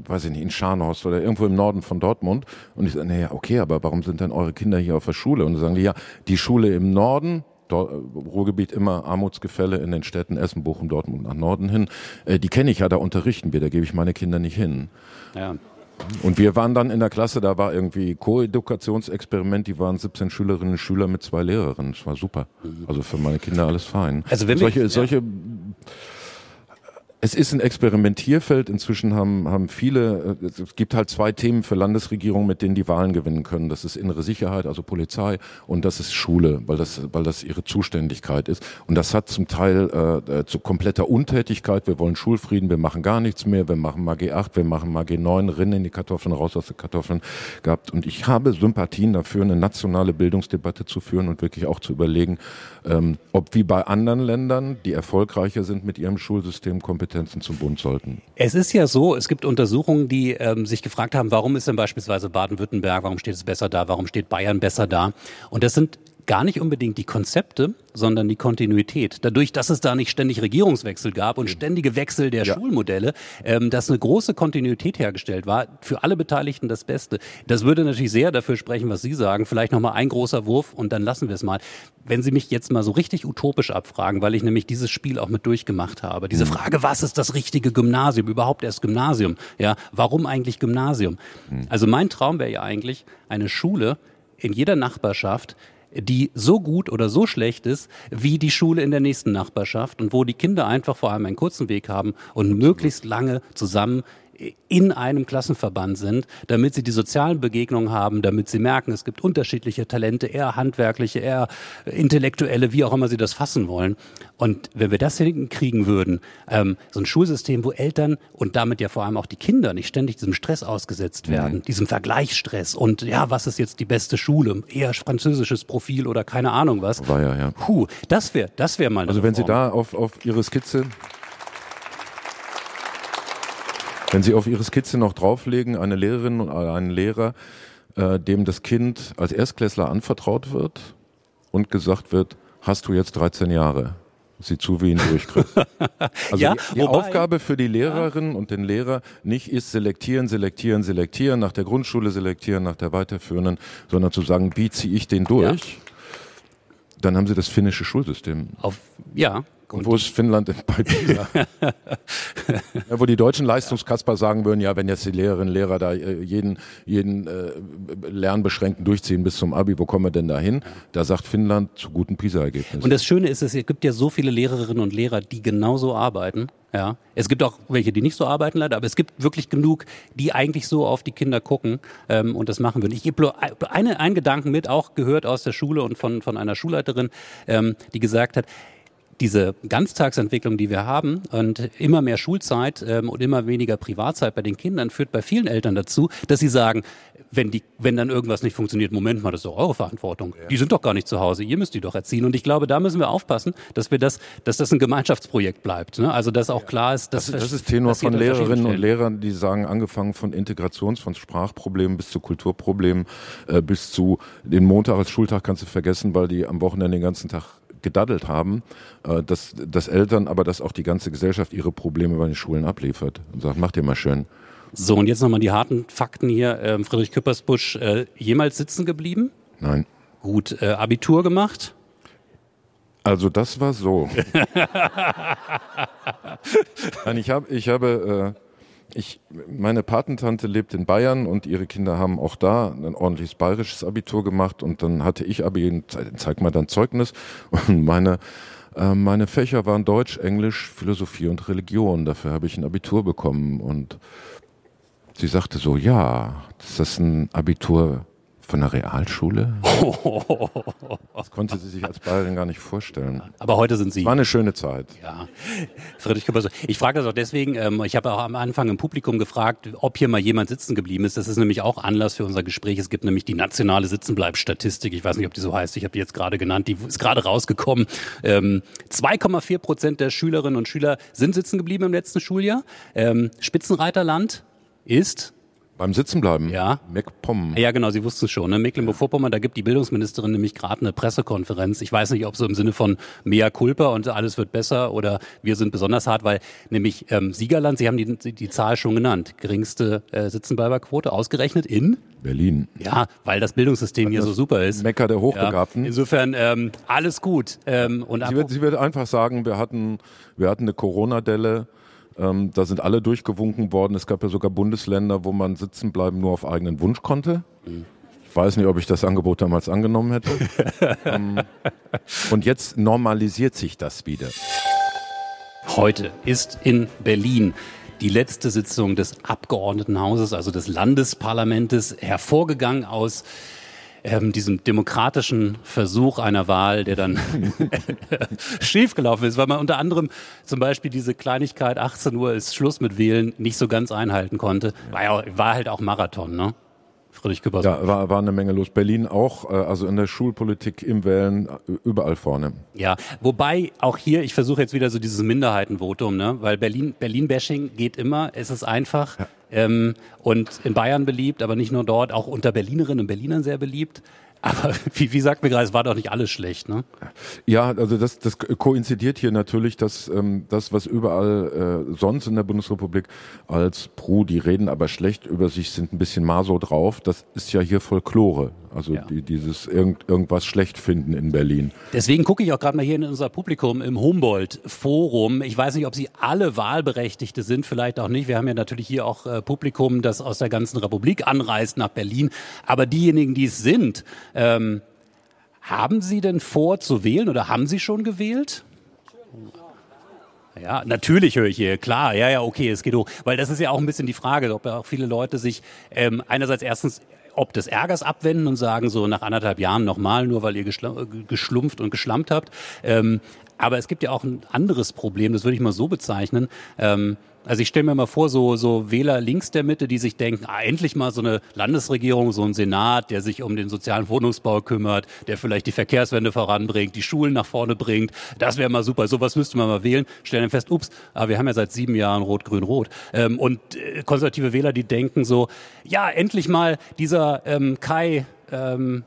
weiß ich nicht, in Scharnhorst oder irgendwo im Norden von Dortmund. Und ich sage, naja, okay, aber warum sind denn eure Kinder hier auf der Schule? Und sagen die, ja, die Schule im Norden, Dor Ruhrgebiet immer Armutsgefälle in den Städten Essen, Bochum, Dortmund nach Norden hin, äh, die kenne ich ja, da unterrichten wir, da gebe ich meine Kinder nicht hin. Ja. Und wir waren dann in der Klasse, da war irgendwie Co-Edukationsexperiment, die waren 17 Schülerinnen und Schüler mit zwei Lehrerinnen. Das war super. Also für meine Kinder alles fein. Also wenn solche, wir, ja. solche es ist ein Experimentierfeld. Inzwischen haben, haben viele, äh, es gibt halt zwei Themen für Landesregierungen, mit denen die Wahlen gewinnen können. Das ist innere Sicherheit, also Polizei, und das ist Schule, weil das, weil das ihre Zuständigkeit ist. Und das hat zum Teil äh, äh zu kompletter Untätigkeit. Wir wollen Schulfrieden, wir machen gar nichts mehr, wir machen mal G8, wir machen mal G9, rinnen in die Kartoffeln, raus aus den Kartoffeln gehabt. Und ich habe Sympathien dafür, eine nationale Bildungsdebatte zu führen und wirklich auch zu überlegen, ähm, ob wie bei anderen Ländern, die erfolgreicher sind mit ihrem Schulsystem, kompetent Kompetenzen zum Bund sollten. Es ist ja so, es gibt Untersuchungen, die ähm, sich gefragt haben, warum ist denn beispielsweise Baden-Württemberg, warum steht es besser da, warum steht Bayern besser da? Und das sind gar nicht unbedingt die Konzepte, sondern die Kontinuität. Dadurch, dass es da nicht ständig Regierungswechsel gab und ständige Wechsel der ja. Schulmodelle, ähm, dass eine große Kontinuität hergestellt war, für alle Beteiligten das Beste. Das würde natürlich sehr dafür sprechen, was Sie sagen. Vielleicht nochmal ein großer Wurf und dann lassen wir es mal. Wenn Sie mich jetzt mal so richtig utopisch abfragen, weil ich nämlich dieses Spiel auch mit durchgemacht habe. Diese mhm. Frage, was ist das richtige Gymnasium? Überhaupt erst Gymnasium? Ja, warum eigentlich Gymnasium? Mhm. Also mein Traum wäre ja eigentlich eine Schule in jeder Nachbarschaft, die so gut oder so schlecht ist wie die Schule in der nächsten Nachbarschaft und wo die Kinder einfach vor allem einen kurzen Weg haben und möglichst lange zusammen in einem Klassenverband sind, damit sie die sozialen Begegnungen haben, damit sie merken, es gibt unterschiedliche Talente, eher handwerkliche, eher intellektuelle, wie auch immer sie das fassen wollen. Und wenn wir das hinkriegen würden, ähm, so ein Schulsystem, wo Eltern und damit ja vor allem auch die Kinder nicht ständig diesem Stress ausgesetzt werden, mhm. diesem Vergleichsstress und ja, was ist jetzt die beste Schule, eher französisches Profil oder keine Ahnung was. War ja, ja. Puh, das wäre, das wäre mal. Also wenn Sie da auf, auf Ihre Skizze Wenn Sie auf Ihre Skizze noch drauflegen, eine Lehrerin oder einen Lehrer, äh, dem das Kind als Erstklässler anvertraut wird und gesagt wird, hast du jetzt 13 Jahre? Sieh zu, wie ihn durchkriegt. [LAUGHS] Also ja, die, die wobei, Aufgabe für die Lehrerin ja. und den Lehrer nicht ist selektieren, selektieren, selektieren, nach der Grundschule selektieren, nach der weiterführenden, sondern zu sagen, wie ziehe ich den durch? Ja. Dann haben sie das finnische Schulsystem. Auf, ja, und wo ist Finnland bei PISA? [LAUGHS] ja, wo die deutschen Leistungskasper sagen würden, ja, wenn jetzt die Lehrerinnen und Lehrer da äh, jeden, jeden äh, Lernbeschränkten durchziehen bis zum Abi, wo kommen wir denn da hin? Da sagt Finnland zu guten PISA-Ergebnissen. Und das Schöne ist, es gibt ja so viele Lehrerinnen und Lehrer, die genauso arbeiten. Ja, es gibt auch welche, die nicht so arbeiten leider, aber es gibt wirklich genug, die eigentlich so auf die Kinder gucken ähm, und das machen würden. Ich gebe eine, einen Gedanken mit, auch gehört aus der Schule und von, von einer Schulleiterin, ähm, die gesagt hat, diese Ganztagsentwicklung, die wir haben und immer mehr Schulzeit ähm, und immer weniger Privatzeit bei den Kindern führt bei vielen Eltern dazu, dass sie sagen, wenn, die, wenn dann irgendwas nicht funktioniert, Moment mal, das ist doch eure Verantwortung. Ja. Die sind doch gar nicht zu Hause, ihr müsst die doch erziehen. Und ich glaube, da müssen wir aufpassen, dass wir das, dass das ein Gemeinschaftsprojekt bleibt. Ne? Also dass auch ja. klar ist, dass das, das ist Tenor von Lehrerinnen und Lehrern, die sagen, angefangen von Integrations-, von Sprachproblemen bis zu Kulturproblemen, äh, bis zu den Montag als Schultag kannst du vergessen, weil die am Wochenende den ganzen Tag gedaddelt haben, äh, dass, dass Eltern, aber dass auch die ganze Gesellschaft ihre Probleme bei den Schulen abliefert und sagt, macht ihr mal schön. So, und jetzt nochmal die harten Fakten hier. Ähm, Friedrich Küppersbusch, äh, jemals sitzen geblieben? Nein. Gut, äh, Abitur gemacht? Also das war so. [LAUGHS] Nein, ich, hab, ich habe, äh, ich, meine Patentante lebt in Bayern und ihre Kinder haben auch da ein ordentliches bayerisches Abitur gemacht und dann hatte ich Abi, zeig mal dann Zeugnis und meine äh, meine Fächer waren Deutsch, Englisch, Philosophie und Religion. Dafür habe ich ein Abitur bekommen und sie sagte so, ja, das ist ein Abitur von der Realschule? [LAUGHS] Das konnte sie sich als Bayerin gar nicht vorstellen. Aber heute sind Sie. War eine schöne Zeit. Ja. Friedrich Küpper, ich frage das auch deswegen, ähm, ich habe auch am Anfang im Publikum gefragt, ob hier mal jemand sitzen geblieben ist. Das ist nämlich auch Anlass für unser Gespräch. Es gibt nämlich die nationale Sitzenbleibstatistik. Ich weiß nicht, ob die so heißt. Ich habe die jetzt gerade genannt. Die ist gerade rausgekommen. 2,4 ähm, Prozent der Schülerinnen und Schüler sind sitzen geblieben im letzten Schuljahr. Ähm, Spitzenreiterland ist beim Sitzenbleiben? Ja. MacPom. Ja, genau, Sie wussten es schon. Ne? Mecklenburg-Vorpommern, da gibt die Bildungsministerin nämlich gerade eine Pressekonferenz. Ich weiß nicht, ob so im Sinne von mea culpa und alles wird besser oder wir sind besonders hart, weil nämlich ähm, Siegerland, Sie haben die, die Zahl schon genannt, geringste äh, Sitzenbleiberquote ausgerechnet in? Berlin. Ja, weil das Bildungssystem hier so super ist. Mecker der Hochbegabten. Ja, insofern ähm, alles gut. Ähm, und sie, wird, sie wird einfach sagen, wir hatten, wir hatten eine Corona-Delle ähm, da sind alle durchgewunken worden. Es gab ja sogar Bundesländer, wo man sitzen bleiben nur auf eigenen Wunsch konnte. Ich weiß nicht, ob ich das Angebot damals angenommen hätte. [LAUGHS] ähm, und jetzt normalisiert sich das wieder. Heute ist in Berlin die letzte Sitzung des Abgeordnetenhauses, also des Landesparlamentes, hervorgegangen aus ähm, diesem demokratischen Versuch einer Wahl, der dann [LAUGHS] schiefgelaufen ist, weil man unter anderem zum Beispiel diese Kleinigkeit 18 Uhr ist Schluss mit Wählen nicht so ganz einhalten konnte. War, ja, war halt auch Marathon, ne? Friedrich Küppers. Ja, war, war eine Menge los. Berlin auch, äh, also in der Schulpolitik, im Wählen, äh, überall vorne. Ja, wobei auch hier, ich versuche jetzt wieder so dieses Minderheitenvotum, ne? weil Berlin, Berlin-Bashing geht immer, es ist einfach. Ja. Ähm, und in Bayern beliebt, aber nicht nur dort, auch unter Berlinerinnen und Berlinern sehr beliebt. Aber [LAUGHS] wie, wie sagt mir gerade, es war doch nicht alles schlecht, ne? Ja, also das, das koinzidiert hier natürlich, dass ähm, das, was überall äh, sonst in der Bundesrepublik als Pro, die reden aber schlecht über sich, sind ein bisschen Maso drauf, das ist ja hier Folklore. Also ja. die, dieses irgend, irgendwas schlecht finden in Berlin. Deswegen gucke ich auch gerade mal hier in unser Publikum im Humboldt-Forum. Ich weiß nicht, ob Sie alle Wahlberechtigte sind, vielleicht auch nicht. Wir haben ja natürlich hier auch äh, Publikum, das aus der ganzen Republik anreist nach Berlin. Aber diejenigen, die es sind, ähm, haben Sie denn vor zu wählen oder haben Sie schon gewählt? Ja, natürlich höre ich hier, klar, ja, ja, okay, es geht hoch. Weil das ist ja auch ein bisschen die Frage, ob ja auch viele Leute sich ähm, einerseits erstens ob des Ärgers abwenden und sagen so nach anderthalb Jahren nochmal, nur weil ihr geschlumpft und geschlampt habt. Ähm, aber es gibt ja auch ein anderes Problem, das würde ich mal so bezeichnen. Ähm, also ich stelle mir mal vor, so, so Wähler links der Mitte, die sich denken, ah, endlich mal so eine Landesregierung, so ein Senat, der sich um den sozialen Wohnungsbau kümmert, der vielleicht die Verkehrswende voranbringt, die Schulen nach vorne bringt. Das wäre mal super. Sowas müsste man mal wählen. Stellen fest, ups, aber wir haben ja seit sieben Jahren Rot, Grün, Rot. Ähm, und äh, konservative Wähler, die denken so, ja, endlich mal dieser ähm, Kai, ähm,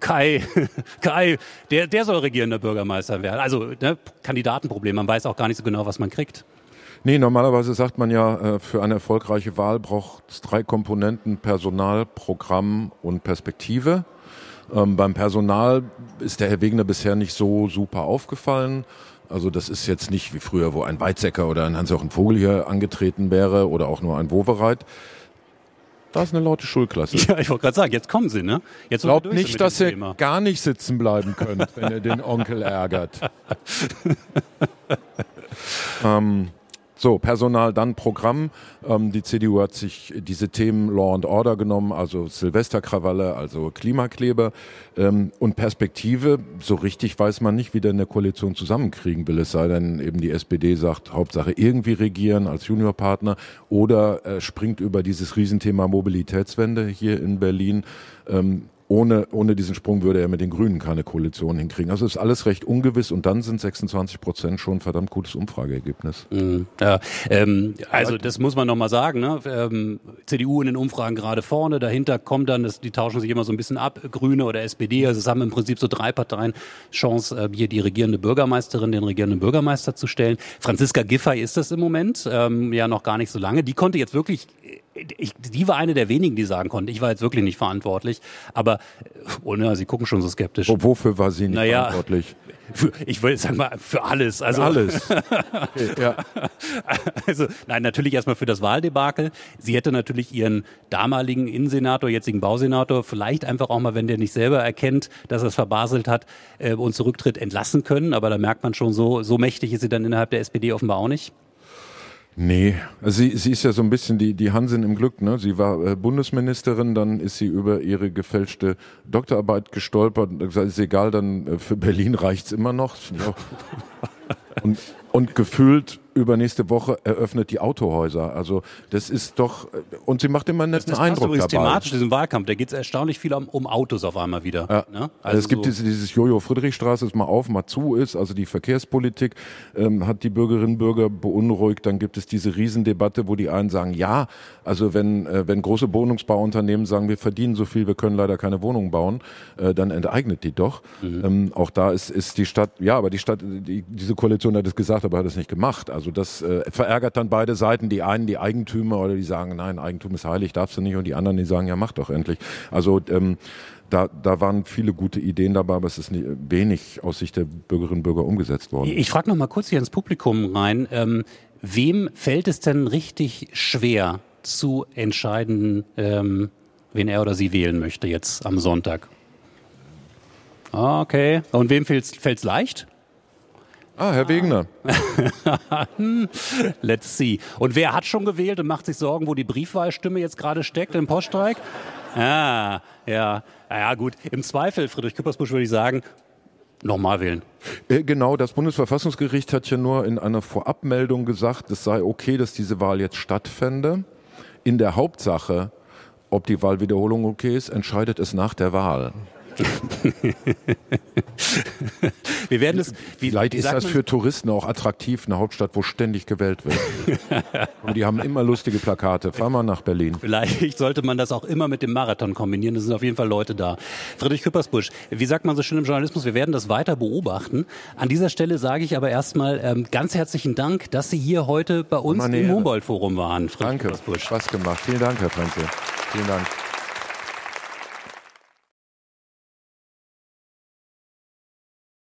Kai, [LAUGHS] Kai, der, der soll regierender Bürgermeister werden. Also ne, Kandidatenproblem, man weiß auch gar nicht so genau, was man kriegt. Nee, normalerweise sagt man ja, äh, für eine erfolgreiche Wahl braucht es drei Komponenten, Personal, Programm und Perspektive. Ähm, beim Personal ist der Herr Wegner bisher nicht so super aufgefallen. Also das ist jetzt nicht wie früher, wo ein Weizsäcker oder ein Hans-Jochen Vogel hier angetreten wäre oder auch nur ein Wovereit. Da ist eine laute Schulklasse. Ja, ich wollte gerade sagen, jetzt kommen Sie, ne? Jetzt Glaubt nicht, dass ihr Thema. gar nicht sitzen bleiben könnt, wenn ihr den Onkel ärgert. [LAUGHS] ähm, so, Personal, dann Programm. Ähm, die CDU hat sich diese Themen Law and Order genommen, also Silvesterkrawalle, also Klimakleber ähm, und Perspektive. So richtig weiß man nicht, wie in der Koalition zusammenkriegen will. Es sei denn, eben die SPD sagt, Hauptsache irgendwie regieren als Juniorpartner oder äh, springt über dieses Riesenthema Mobilitätswende hier in Berlin. Ähm, ohne, ohne diesen Sprung würde er mit den Grünen keine Koalition hinkriegen. Also ist alles recht ungewiss und dann sind 26 Prozent schon ein verdammt gutes Umfrageergebnis. Mhm. Ja, ähm, also das muss man nochmal sagen. Ne? Ähm, CDU in den Umfragen gerade vorne, dahinter kommt dann, das, die tauschen sich immer so ein bisschen ab, Grüne oder SPD. Also es haben im Prinzip so drei Parteien Chance, äh, hier die regierende Bürgermeisterin, den regierenden Bürgermeister zu stellen. Franziska Giffey ist das im Moment, ähm, ja noch gar nicht so lange. Die konnte jetzt wirklich ich, die war eine der wenigen, die sagen konnte, ich war jetzt wirklich nicht verantwortlich. Aber, oh ne, Sie gucken schon so skeptisch. Wofür war sie nicht naja, verantwortlich? Für, ich würde sagen mal, für alles. Also, für alles. [LAUGHS] Okay, ja. Also, nein, natürlich erstmal für das Wahldebakel. Sie hätte natürlich ihren damaligen Innensenator, jetzigen Bausenator, vielleicht einfach auch mal, wenn der nicht selber erkennt, dass er es verbaselt hat äh, und zurücktritt, entlassen können. Aber da merkt man schon, so, so mächtig ist sie dann innerhalb der SPD offenbar auch nicht. Nee, also sie, sie ist ja so ein bisschen die, die Hansin im Glück. Ne? Sie war äh, Bundesministerin, dann ist sie über ihre gefälschte Doktorarbeit gestolpert. Ist egal, dann äh, für Berlin reicht's immer noch. [LAUGHS] Und, und gefühlt übernächste Woche eröffnet die Autohäuser. Also das ist doch und sie macht immer einen netten das, das Eindruck passt dabei. thematisch diesen Wahlkampf. Da geht es erstaunlich viel um, um, Autos auf einmal wieder. Ja. Ne? Also, also, es gibt so dieses, dieses Jojo Friedrichstraße, das mal auf, mal zu ist. Also die Verkehrspolitik ähm, hat die Bürgerinnen und Bürger beunruhigt. Dann gibt es diese Riesendebatte, wo die einen sagen, ja, also wenn äh, wenn große Wohnungsbauunternehmen sagen, wir verdienen so viel, wir können leider keine Wohnungen bauen, äh, dann enteignet die doch. Mhm. Ähm, auch da ist ist die Stadt, ja, aber die Stadt, die, diese Koalition hat es gesagt, aber hat es nicht gemacht. Also das äh, verärgert dann beide Seiten. Die einen, die Eigentümer oder die sagen, nein, Eigentum ist heilig, darfst du nicht. Und die anderen, die sagen, ja, mach doch endlich. Also ähm, da, da waren viele gute Ideen dabei, aber es ist nicht, wenig aus Sicht der Bürgerinnen und Bürger umgesetzt worden. Ich frage noch mal kurz hier ins Publikum rein. Ähm, wem fällt es denn richtig schwer zu entscheiden, ähm, wen er oder sie wählen möchte jetzt am Sonntag? Okay. Und wem fällt es leicht? Ah, Herr Wegner. [LAUGHS] Let's see. Und wer hat schon gewählt und macht sich Sorgen, wo die Briefwahlstimme jetzt gerade steckt im Poststreik? [LAUGHS] Ah, ja. Ja, gut. Im Zweifel, Friedrich Küppersbusch, würde ich sagen, nochmal wählen. Äh, genau, das Bundesverfassungsgericht hat ja nur in einer Vorabmeldung gesagt, es sei okay, dass diese Wahl jetzt stattfände. In der Hauptsache, ob die Wahlwiederholung okay ist, entscheidet es nach der Wahl. Wir werden es. Wie, Vielleicht wie ist das für Touristen auch attraktiv, eine Hauptstadt, wo ständig gewählt wird. [LAUGHS] Und die haben immer lustige Plakate. Fahr mal nach Berlin. Vielleicht sollte man das auch immer mit dem Marathon kombinieren. Es sind auf jeden Fall Leute da. Friedrich Küppersbusch, wie sagt man so schön im Journalismus, wir werden das weiter beobachten. An dieser Stelle sage ich aber erstmal ähm, ganz herzlichen Dank, dass Sie hier heute bei uns im Humboldt-Forum waren. Friedrich Danke, Küppersbusch. Spaß gemacht. Vielen Dank, Herr Frenzel. Vielen Dank.